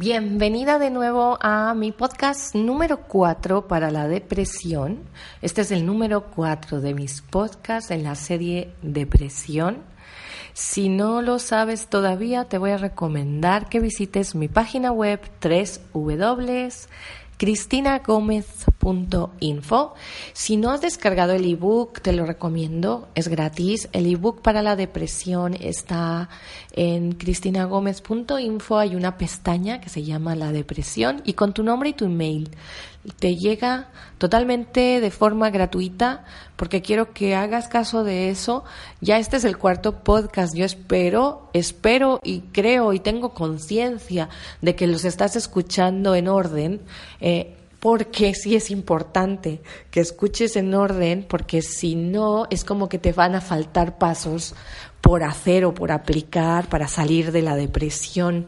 Bienvenida de nuevo a mi podcast número 4 para la depresión. Este es el número 4 de mis podcasts en la serie Depresión. Si no lo sabes todavía, te voy a recomendar que visites mi página web www.cristinagomez.info. Si no has descargado el ebook, te lo recomiendo, es gratis. El ebook para la depresión está en cristinagomez.info. Hay una pestaña que se llama La depresión y con tu nombre y tu email te llega totalmente de forma gratuita porque quiero que hagas caso de eso. Ya este es el cuarto podcast. Yo espero, espero y creo y tengo conciencia de que los estás escuchando en orden. eh, porque sí es importante que escuches en orden, porque si no es como que te van a faltar pasos por hacer o por aplicar para salir de la depresión.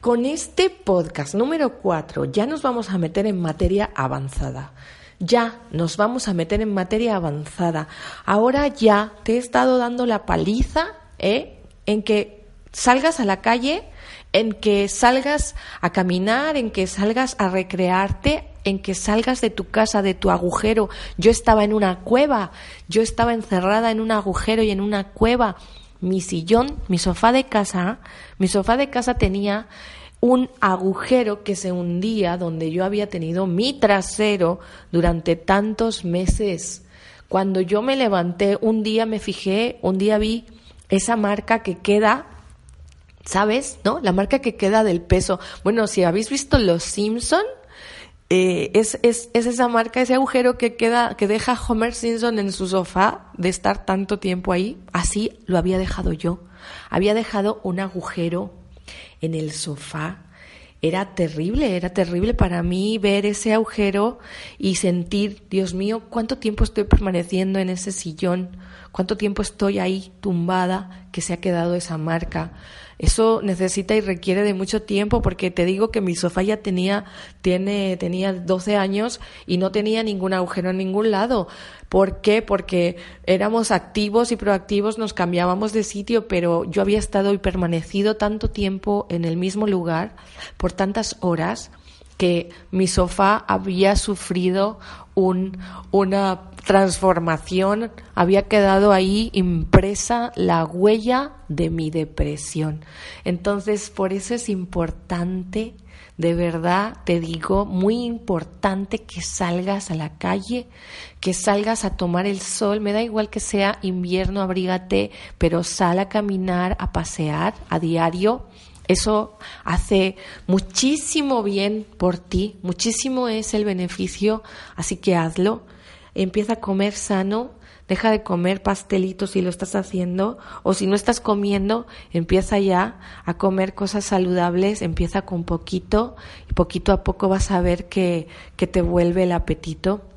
Con este podcast número 4 ya nos vamos a meter en materia avanzada. Ya nos vamos a meter en materia avanzada. Ahora ya te he estado dando la paliza ¿eh? en que salgas a la calle, en que salgas a caminar, en que salgas a recrearte, en que salgas de tu casa, de tu agujero. Yo estaba en una cueva, yo estaba encerrada en un agujero y en una cueva. Mi sillón, mi sofá de casa, mi sofá de casa tenía un agujero que se hundía donde yo había tenido mi trasero durante tantos meses. Cuando yo me levanté, un día me fijé, un día vi esa marca que queda ¿Sabes? ¿No? La marca que queda del peso. Bueno, si habéis visto Los Simpson, eh, es, es, es esa marca, ese agujero que queda, que deja Homer Simpson en su sofá de estar tanto tiempo ahí. Así lo había dejado yo. Había dejado un agujero en el sofá. Era terrible, era terrible para mí ver ese agujero y sentir, Dios mío, cuánto tiempo estoy permaneciendo en ese sillón, cuánto tiempo estoy ahí tumbada, que se ha quedado esa marca. Eso necesita y requiere de mucho tiempo porque te digo que mi sofá ya tenía, tiene, tenía 12 años y no tenía ningún agujero en ningún lado. ¿Por qué? Porque éramos activos y proactivos, nos cambiábamos de sitio, pero yo había estado y permanecido tanto tiempo en el mismo lugar, por tantas horas, que mi sofá había sufrido un, una transformación, había quedado ahí impresa la huella de mi depresión. Entonces, por eso es importante, de verdad te digo, muy importante que salgas a la calle, que salgas a tomar el sol, me da igual que sea invierno, abrígate, pero sal a caminar, a pasear a diario. Eso hace muchísimo bien por ti, muchísimo es el beneficio, así que hazlo. Empieza a comer sano, deja de comer pastelitos si lo estás haciendo, o si no estás comiendo, empieza ya a comer cosas saludables, empieza con poquito y poquito a poco vas a ver que, que te vuelve el apetito.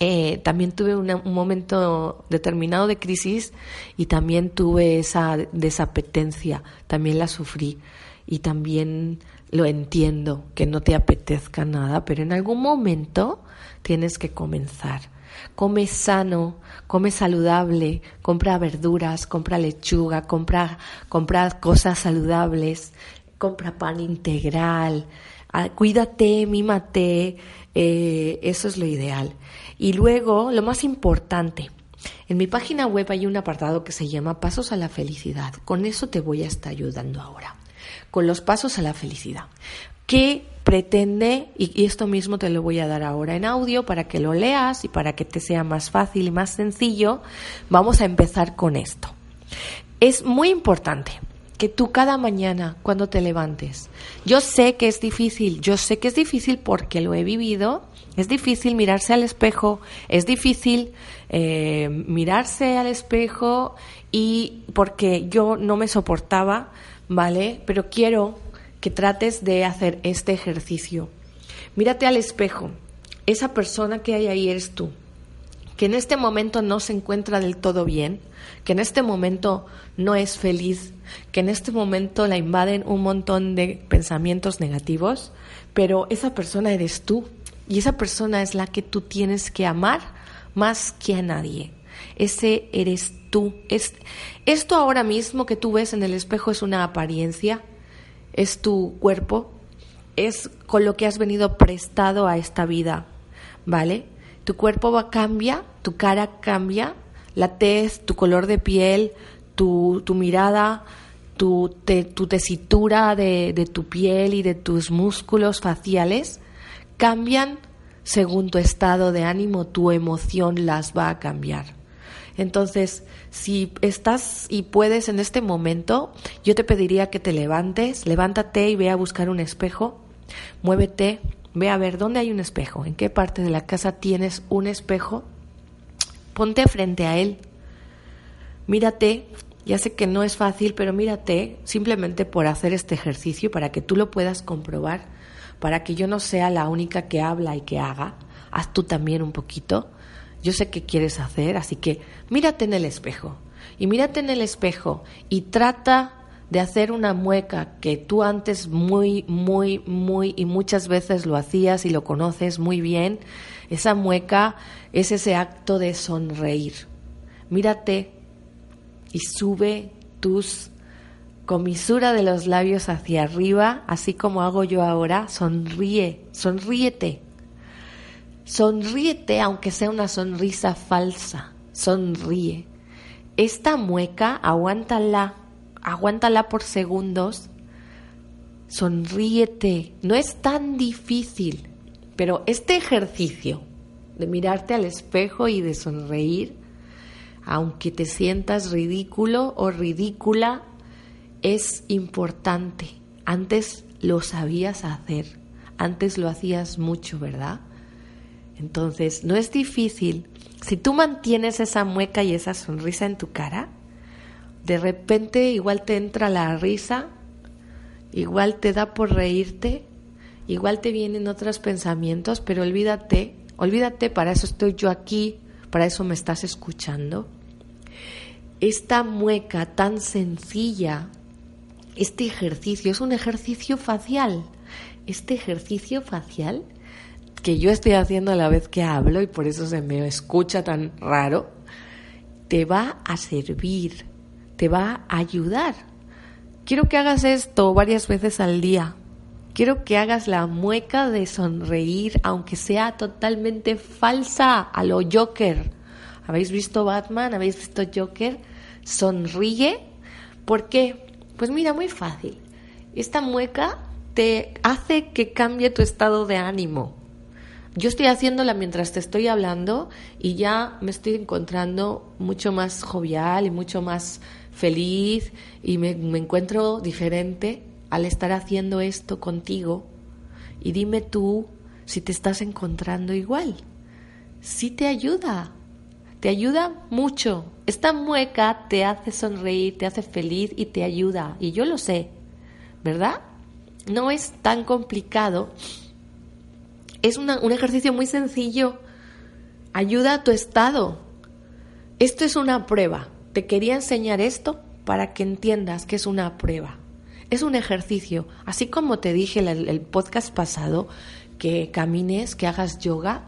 Eh, también tuve una- un momento determinado de crisis y también tuve esa desapetencia, también la sufrí y también lo entiendo, que no te apetezca nada, pero en algún momento tienes que comenzar. Come sano, come saludable, compra verduras, compra lechuga, compra, compra cosas saludables, compra pan integral, cuídate, mímate, eh, eso es lo ideal. Y luego, lo más importante, en mi página web hay un apartado que se llama Pasos a la Felicidad. Con eso te voy a estar ayudando ahora. Con los pasos a la felicidad. ¿Qué pretende? Y esto mismo te lo voy a dar ahora en audio para que lo leas y para que te sea más fácil y más sencillo. Vamos a empezar con esto. Es muy importante que tú cada mañana cuando te levantes, yo sé que es difícil, yo sé que es difícil porque lo he vivido, es difícil mirarse al espejo, es difícil eh, mirarse al espejo y porque yo no me soportaba, ¿vale? Pero quiero que trates de hacer este ejercicio. Mírate al espejo, esa persona que hay ahí eres tú. Que en este momento no se encuentra del todo bien, que en este momento no es feliz, que en este momento la invaden un montón de pensamientos negativos, pero esa persona eres tú y esa persona es la que tú tienes que amar más que a nadie. Ese eres tú. Es, esto ahora mismo que tú ves en el espejo es una apariencia, es tu cuerpo, es con lo que has venido prestado a esta vida, ¿vale? Tu cuerpo va, cambia, tu cara cambia, la tez, tu color de piel, tu, tu mirada, tu, te- tu tesitura de, de tu piel y de tus músculos faciales cambian según tu estado de ánimo, tu emoción las va a cambiar. Entonces, si estás y puedes en este momento, yo te pediría que te levantes, levántate y ve a buscar un espejo, muévete, ve a ver dónde hay un espejo, en qué parte de la casa tienes un espejo, ponte frente a él, mírate, ya sé que no es fácil, pero mírate simplemente por hacer este ejercicio para que tú lo puedas comprobar, para que yo no sea la única que habla y que haga, haz tú también un poquito. Yo sé qué quieres hacer, así que mírate en el espejo. Y mírate en el espejo y trata de hacer una mueca que tú antes muy, muy, muy y muchas veces lo hacías y lo conoces muy bien. Esa mueca es ese acto de sonreír. Mírate y sube tus comisura de los labios hacia arriba, así como hago yo ahora. Sonríe, sonríete. Sonríete aunque sea una sonrisa falsa. Sonríe. Esta mueca, aguántala, aguántala por segundos. Sonríete. No es tan difícil, pero este ejercicio de mirarte al espejo y de sonreír, aunque te sientas ridículo o ridícula, es importante. Antes lo sabías hacer, antes lo hacías mucho, ¿verdad? Entonces, no es difícil. Si tú mantienes esa mueca y esa sonrisa en tu cara, de repente igual te entra la risa, igual te da por reírte, igual te vienen otros pensamientos, pero olvídate, olvídate, para eso estoy yo aquí, para eso me estás escuchando. Esta mueca tan sencilla, este ejercicio es un ejercicio facial. Este ejercicio facial que yo estoy haciendo a la vez que hablo y por eso se me escucha tan raro, te va a servir, te va a ayudar. Quiero que hagas esto varias veces al día. Quiero que hagas la mueca de sonreír, aunque sea totalmente falsa, a lo Joker. ¿Habéis visto Batman? ¿Habéis visto Joker? Sonríe. ¿Por qué? Pues mira, muy fácil. Esta mueca te hace que cambie tu estado de ánimo. Yo estoy haciéndola mientras te estoy hablando y ya me estoy encontrando mucho más jovial y mucho más feliz y me, me encuentro diferente al estar haciendo esto contigo. Y dime tú si te estás encontrando igual. Sí te ayuda, te ayuda mucho. Esta mueca te hace sonreír, te hace feliz y te ayuda. Y yo lo sé, ¿verdad? No es tan complicado es una- un ejercicio muy sencillo. Ayuda a tu estado. Esto es una prueba. Te quería enseñar esto para que entiendas que es una prueba. Es un ejercicio. Así como te dije el, el podcast pasado, que camines, que hagas yoga,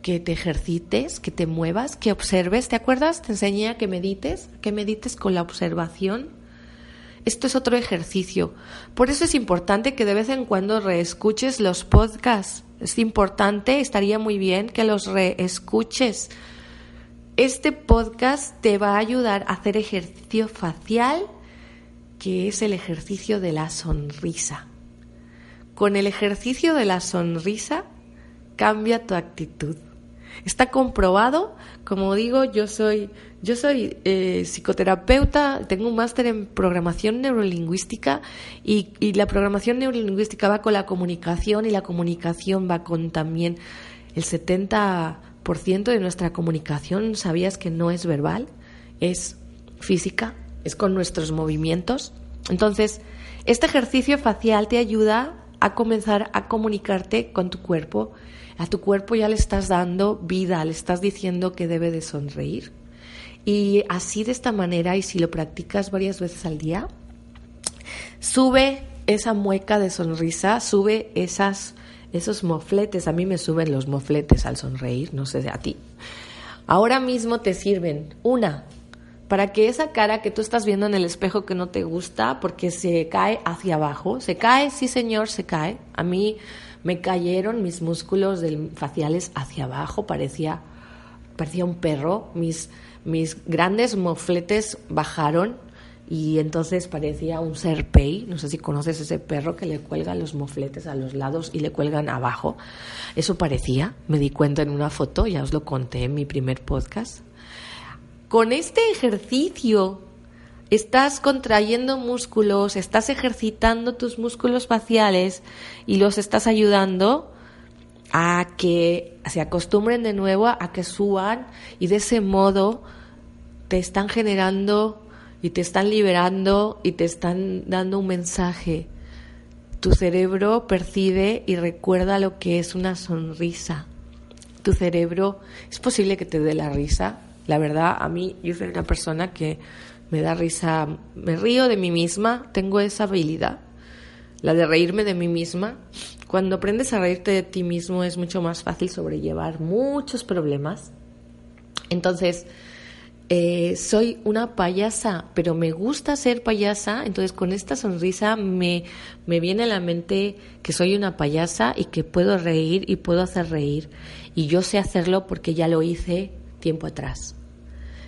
que te ejercites, que te muevas, que observes. ¿Te acuerdas? Te enseñé a que medites, que medites con la observación. Esto es otro ejercicio. Por eso es importante que de vez en cuando reescuches los podcasts. Es importante, estaría muy bien que los reescuches. Este podcast te va a ayudar a hacer ejercicio facial, que es el ejercicio de la sonrisa. Con el ejercicio de la sonrisa cambia tu actitud. Está comprobado, como digo, yo soy, yo soy eh, psicoterapeuta, tengo un máster en programación neurolingüística y, y la programación neurolingüística va con la comunicación y la comunicación va con también el 70% de nuestra comunicación, ¿sabías que no es verbal? Es física, es con nuestros movimientos. Entonces, este ejercicio facial te ayuda a comenzar a comunicarte con tu cuerpo. A tu cuerpo ya le estás dando vida, le estás diciendo que debe de sonreír. Y así de esta manera, y si lo practicas varias veces al día, sube esa mueca de sonrisa, sube esas, esos mofletes. A mí me suben los mofletes al sonreír, no sé a ti. Ahora mismo te sirven, una, para que esa cara que tú estás viendo en el espejo que no te gusta, porque se cae hacia abajo, se cae, sí señor, se cae. A mí me cayeron mis músculos faciales hacia abajo, parecía, parecía un perro, mis, mis grandes mofletes bajaron y entonces parecía un serpey, no sé si conoces ese perro que le cuelgan los mofletes a los lados y le cuelgan abajo. Eso parecía, me di cuenta en una foto, ya os lo conté en mi primer podcast. Con este ejercicio estás contrayendo músculos, estás ejercitando tus músculos faciales y los estás ayudando a que se acostumbren de nuevo a que suban y de ese modo te están generando y te están liberando y te están dando un mensaje. Tu cerebro percibe y recuerda lo que es una sonrisa. Tu cerebro, es posible que te dé la risa. La verdad, a mí, yo soy una persona que me da risa, me río de mí misma, tengo esa habilidad, la de reírme de mí misma. Cuando aprendes a reírte de ti mismo es mucho más fácil sobrellevar muchos problemas. Entonces, eh, soy una payasa, pero me gusta ser payasa, entonces con esta sonrisa me, me viene a la mente que soy una payasa y que puedo reír y puedo hacer reír. Y yo sé hacerlo porque ya lo hice tiempo atrás.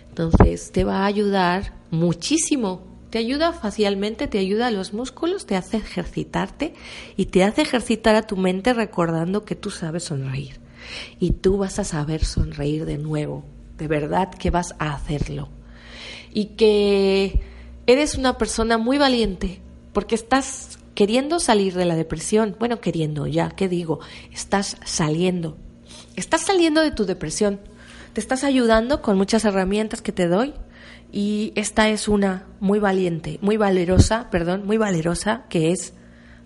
Entonces te va a ayudar muchísimo. Te ayuda facialmente, te ayuda a los músculos, te hace ejercitarte y te hace ejercitar a tu mente recordando que tú sabes sonreír. Y tú vas a saber sonreír de nuevo de verdad que vas a hacerlo. Y que eres una persona muy valiente porque estás queriendo salir de la depresión. Bueno, queriendo ya, ¿qué digo? Estás saliendo. Estás saliendo de tu depresión. Te estás ayudando con muchas herramientas que te doy y esta es una muy valiente, muy valerosa, perdón, muy valerosa que es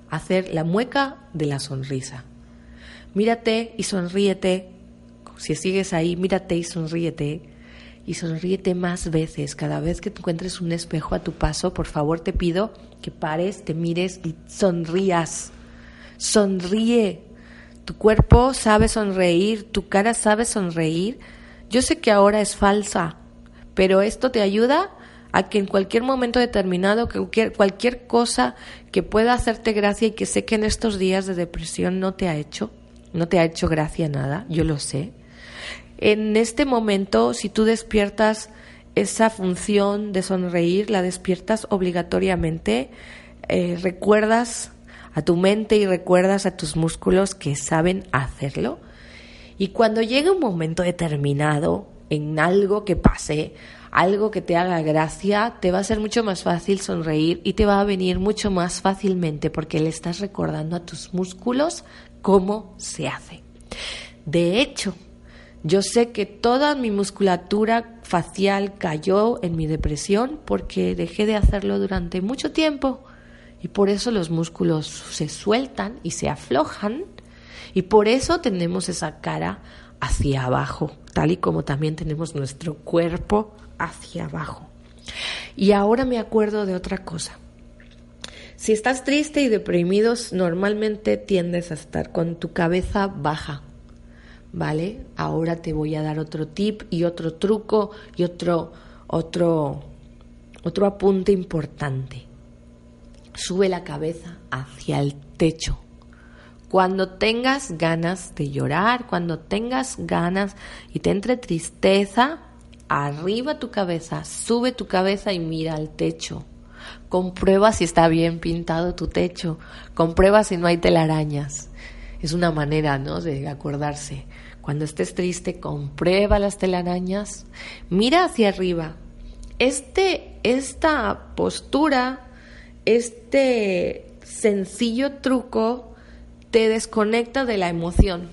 hacer la mueca de la sonrisa. Mírate y sonríete si sigues ahí, mírate y sonríete. Y sonríete más veces. Cada vez que encuentres un espejo a tu paso, por favor te pido que pares, te mires y sonrías. Sonríe. Tu cuerpo sabe sonreír, tu cara sabe sonreír. Yo sé que ahora es falsa, pero esto te ayuda a que en cualquier momento determinado, cualquier, cualquier cosa que pueda hacerte gracia y que sé que en estos días de depresión no te ha hecho, no te ha hecho gracia nada, yo lo sé en este momento, si tú despiertas esa función de sonreír, la despiertas obligatoriamente, eh, recuerdas a tu mente y recuerdas a tus músculos que saben hacerlo. Y cuando llegue un momento determinado en algo que pase, algo que te haga gracia, te va a ser mucho más fácil sonreír y te va a venir mucho más fácilmente porque le estás recordando a tus músculos cómo se hace. De hecho, yo sé que toda mi musculatura facial cayó en mi depresión porque dejé de hacerlo durante mucho tiempo y por eso los músculos se sueltan y se aflojan y por eso tenemos esa cara hacia abajo, tal y como también tenemos nuestro cuerpo hacia abajo. Y ahora me acuerdo de otra cosa. Si estás triste y deprimido, normalmente tiendes a estar con tu cabeza baja, ¿vale? Ahora te voy a dar otro tip y otro truco y otro, otro, otro apunte importante. Sube la cabeza hacia el techo. Cuando tengas ganas de llorar, cuando tengas ganas y te entre tristeza, arriba tu cabeza, sube tu cabeza y mira al techo. Comprueba si está bien pintado tu techo. Comprueba si no hay telarañas. Es una manera, ¿no? De acordarse. Cuando estés triste, comprueba las telarañas, mira hacia arriba. Este, esta postura, este sencillo truco te desconecta de la emoción.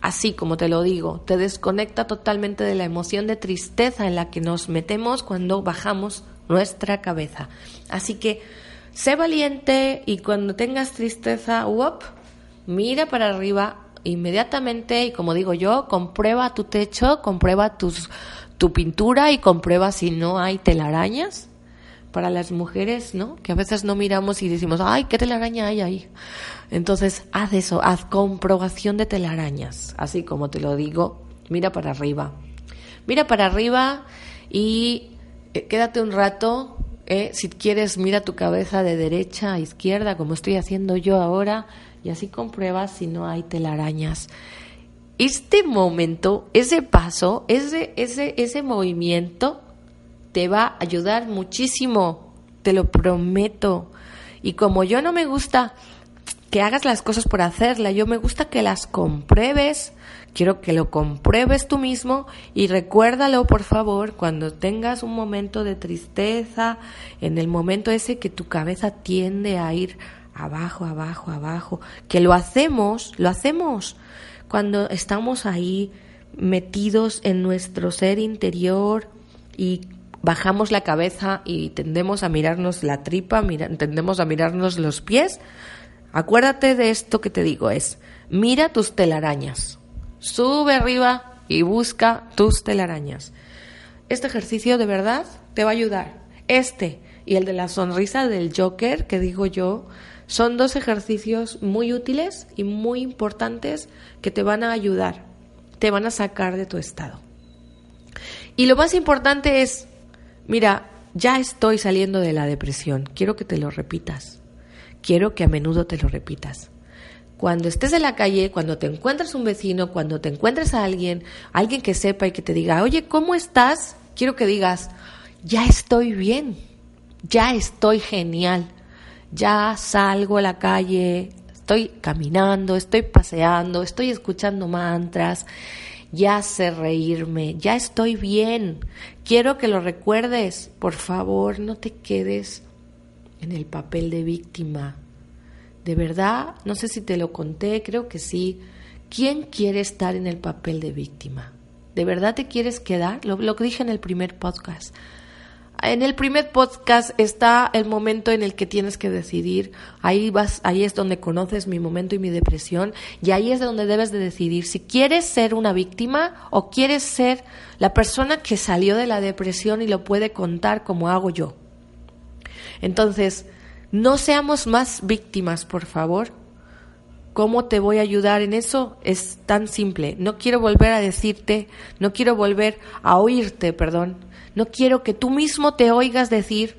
Así como te lo digo, te desconecta totalmente de la emoción de tristeza en la que nos metemos cuando bajamos nuestra cabeza. Así que sé valiente y cuando tengas tristeza, mira para arriba, inmediatamente y como digo yo, comprueba tu techo, comprueba tus, tu pintura y comprueba si no hay telarañas. Para las mujeres, ¿no? Que a veces no miramos y decimos, ay, ¿qué telaraña hay ahí? Entonces, haz eso, haz comprobación de telarañas. Así como te lo digo, mira para arriba. Mira para arriba y eh, quédate un rato. eh, si quieres, mira tu cabeza de derecha a izquierda, como estoy haciendo yo ahora, y así compruebas si no hay telarañas. Este momento, ese paso, ese, ese, ese movimiento te va a ayudar muchísimo, te lo prometo. Y como yo no me gusta que hagas las cosas por hacerla, yo me gusta que las compruebes, quiero que lo compruebes tú mismo y recuérdalo por favor cuando tengas un momento de tristeza, en el momento ese que tu cabeza tiende a ir abajo, abajo, abajo, que lo hacemos, lo hacemos cuando estamos ahí metidos en nuestro ser interior y bajamos la cabeza y tendemos a mirarnos la tripa, mira, tendemos a mirarnos los pies, acuérdate de esto que te digo, es mira tus telarañas, sube arriba y busca tus telarañas. Este ejercicio de verdad te va a ayudar. Este y el de la sonrisa del Joker, que digo yo, son dos ejercicios muy útiles y muy importantes que te van a ayudar, te van a sacar de tu estado. Y lo más importante es, mira, ya estoy saliendo de la depresión, quiero que te lo repitas, quiero que a menudo te lo repitas. Cuando estés en la calle, cuando te encuentres un vecino, cuando te encuentres a alguien, alguien que sepa y que te diga, oye, ¿cómo estás? Quiero que digas, ya estoy bien, ya estoy genial, ya salgo a la calle, estoy caminando, estoy paseando, estoy escuchando mantras, ya sé reírme, ya estoy bien. Quiero que lo recuerdes, por favor, no te quedes en el papel de víctima. De verdad, no sé si te lo conté, creo que sí. ¿Quién quiere estar en el papel de víctima? ¿De verdad te quieres quedar? Lo, lo dije en el primer podcast. En el primer podcast está el momento en el que tienes que decidir. Ahí vas, ahí es donde conoces mi momento y mi depresión y ahí es donde debes de decidir si quieres ser una víctima o quieres ser la persona que salió de la depresión y lo puede contar como hago yo. Entonces, no seamos más víctimas, por favor. ¿Cómo te voy a ayudar en eso? Es tan simple. No quiero volver a decirte, no quiero volver a oírte, perdón. No quiero que tú mismo te oigas decir,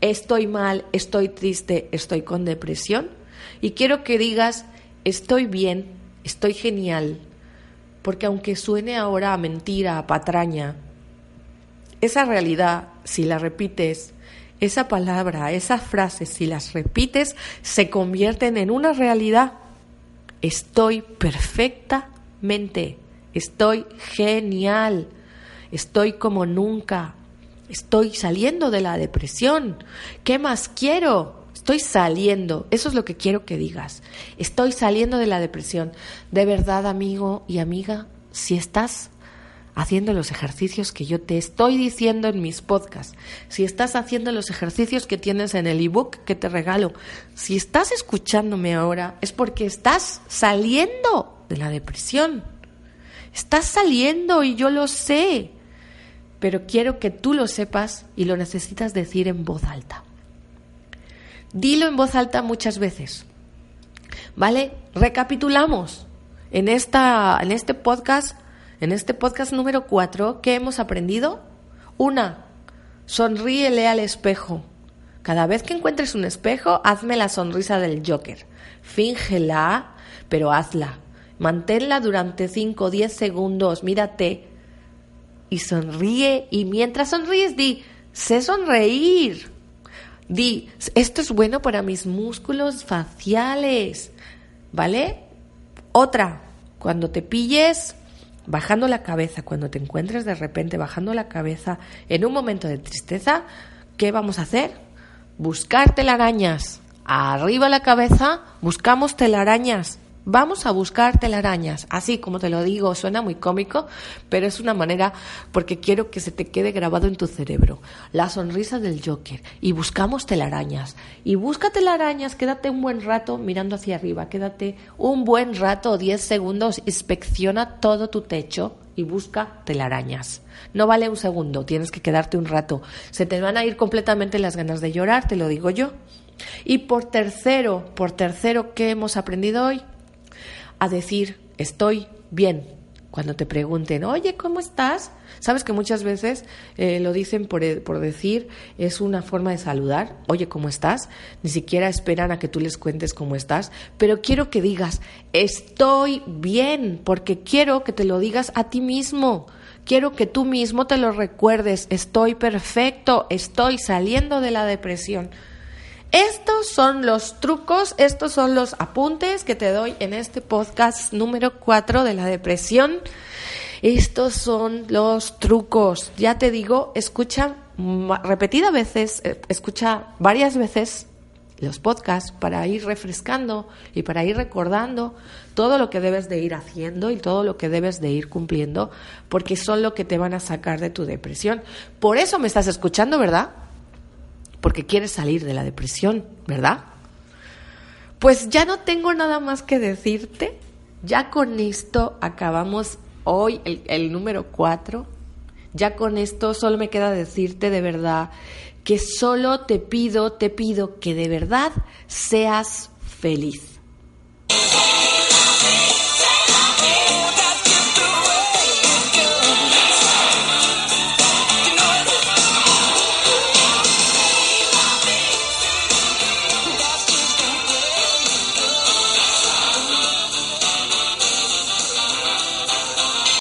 estoy mal, estoy triste, estoy con depresión. Y quiero que digas, estoy bien, estoy genial. Porque aunque suene ahora a mentira, a patraña, esa realidad, si la repites, esa palabra, esas frases, si las repites, se convierten en una realidad. Estoy perfectamente, estoy genial, estoy como nunca, estoy saliendo de la depresión. ¿Qué más quiero? Estoy saliendo, eso es lo que quiero que digas. Estoy saliendo de la depresión. De verdad, amigo y amiga, si estás haciendo los ejercicios que yo te estoy diciendo en mis podcasts, si estás haciendo los ejercicios que tienes en el ebook que te regalo, si estás escuchándome ahora, es porque estás saliendo de la depresión. Estás saliendo y yo lo sé, pero quiero que tú lo sepas y lo necesitas decir en voz alta. Dilo en voz alta muchas veces. ¿Vale? Recapitulamos. En, esta, en este podcast en este podcast número 4, ¿qué hemos aprendido? Una, sonríele al espejo. Cada vez que encuentres un espejo, hazme la sonrisa del Joker. Fíngela, pero hazla. Manténla durante 5 o 10 segundos, mírate y sonríe. Y mientras sonríes, di, sé sonreír. Di, esto es bueno para mis músculos faciales. ¿Vale? Otra, cuando te pilles bajando la cabeza, cuando te encuentres de repente bajando la cabeza en un momento de tristeza, ¿qué vamos a hacer? Buscar telarañas. Arriba la cabeza, buscamos telarañas. Vamos a buscar telarañas. Así como te lo digo, suena muy cómico, pero es una manera porque quiero que se te quede grabado en tu cerebro. La sonrisa del Joker. Y buscamos telarañas. Y busca telarañas, quédate un buen rato mirando hacia arriba. Quédate un buen rato, 10 segundos, inspecciona todo tu techo y busca telarañas. No vale un segundo, tienes que quedarte un rato. Se te van a ir completamente las ganas de llorar, te lo digo yo. Y por tercero, por tercero, ¿qué hemos aprendido hoy? A decir, estoy bien. Cuando te pregunten, oye, ¿cómo estás? Sabes que muchas veces eh, lo dicen por, por decir, es una forma de saludar, oye, ¿cómo estás? Ni siquiera esperan a que tú les cuentes cómo estás, pero quiero que digas, estoy bien, porque quiero que te lo digas a ti mismo. Quiero que tú mismo te lo recuerdes, estoy perfecto, estoy saliendo de la depresión. Estos son los trucos, estos son los apuntes que te doy en este podcast número 4 de la depresión. Estos son los trucos. Ya te digo, escucha repetidas veces, eh, escucha varias veces los podcasts para ir refrescando y para ir recordando todo lo que debes de ir haciendo y todo lo que debes de ir cumpliendo, porque son lo que te van a sacar de tu depresión. Por eso me estás escuchando, ¿verdad? Porque quieres salir de la depresión, ¿verdad? Pues ya no tengo nada más que decirte. Ya con esto acabamos hoy el, número 4. Ya con esto solo me queda decirte de verdad que solo te pido, te pido que de verdad seas feliz.